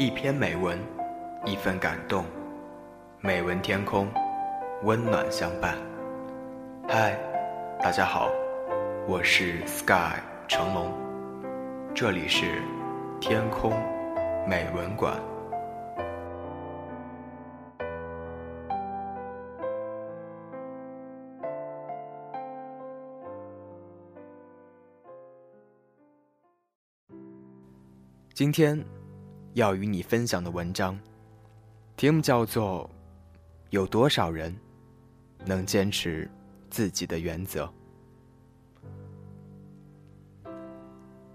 一篇美文，一份感动，美文天空，温暖相伴。嗨，大家好，我是 Sky 成龙，这里是天空美文馆。今天要与你分享的文章，题目叫做《有多少人能坚持自己的原则》。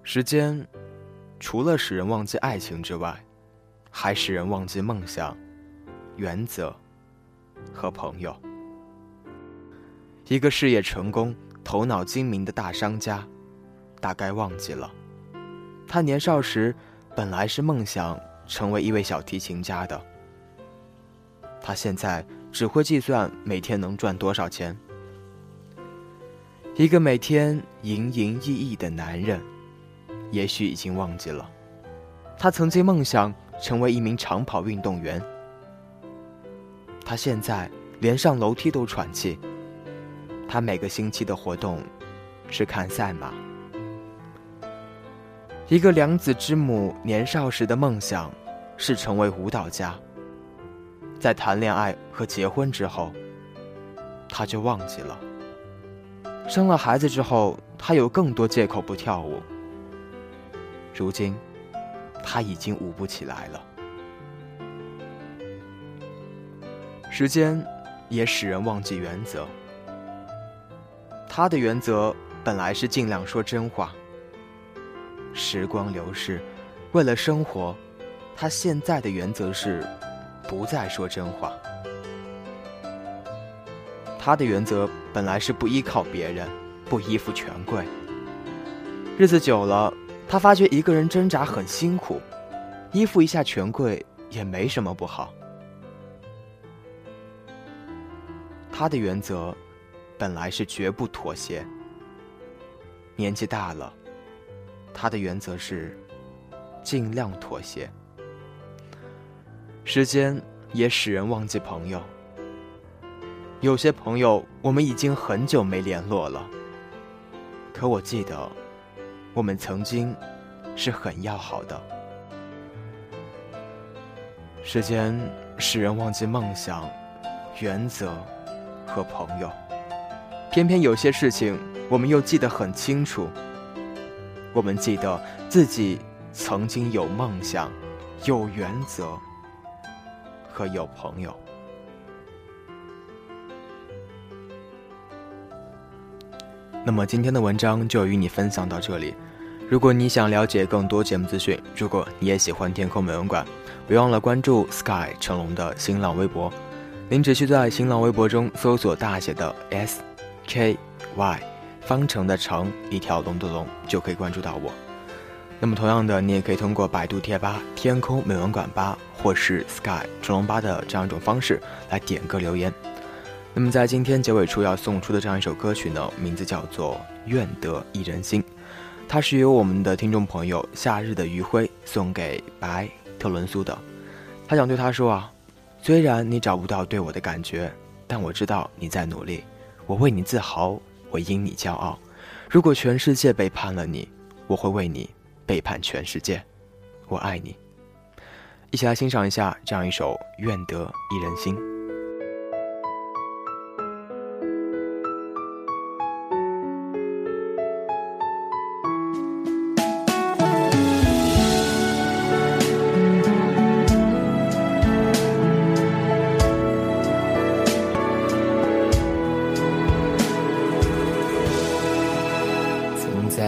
时间除了使人忘记爱情之外，还使人忘记梦想、原则和朋友。一个事业成功、头脑精明的大商家，大概忘记了，他年少时。本来是梦想成为一位小提琴家的，他现在只会计算每天能赚多少钱。一个每天营营役役的男人，也许已经忘记了，他曾经梦想成为一名长跑运动员。他现在连上楼梯都喘气。他每个星期的活动是看赛马。一个良子之母年少时的梦想是成为舞蹈家。在谈恋爱和结婚之后，他就忘记了。生了孩子之后，他有更多借口不跳舞。如今，他已经舞不起来了。时间也使人忘记原则。他的原则本来是尽量说真话。时光流逝，为了生活，他现在的原则是不再说真话。他的原则本来是不依靠别人，不依附权贵。日子久了，他发觉一个人挣扎很辛苦，依附一下权贵也没什么不好。他的原则本来是绝不妥协。年纪大了。他的原则是尽量妥协。时间也使人忘记朋友。有些朋友我们已经很久没联络了，可我记得我们曾经是很要好的。时间使人忘记梦想、原则和朋友，偏偏有些事情我们又记得很清楚。我们记得自己曾经有梦想、有原则和有朋友。那么今天的文章就与你分享到这里。如果你想了解更多节目资讯，如果你也喜欢天空美文馆，别忘了关注 Sky 成龙的新浪微博。您只需在新浪微博中搜索大写的 S K Y。方程的程，一条龙的龙，就可以关注到我。那么同样的，你也可以通过百度贴吧、天空美文馆吧，或是 Sky 成龙吧的这样一种方式来点歌留言。那么在今天结尾处要送出的这样一首歌曲呢，名字叫做《愿得一人心》，它是由我们的听众朋友夏日的余晖送给白特伦苏的。他想对他说啊，虽然你找不到对我的感觉，但我知道你在努力，我为你自豪。我因你骄傲，如果全世界背叛了你，我会为你背叛全世界。我爱你，一起来欣赏一下这样一首《愿得一人心》。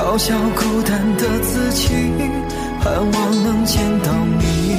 嘲笑孤单的自己。盼望能见到你，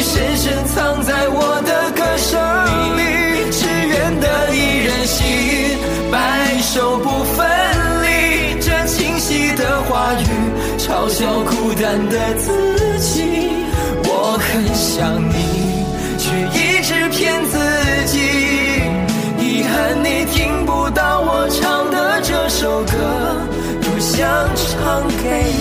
嘲笑孤单的自己，我很想你，却一直骗自己。遗憾你听不到我唱的这首歌，多想唱给你。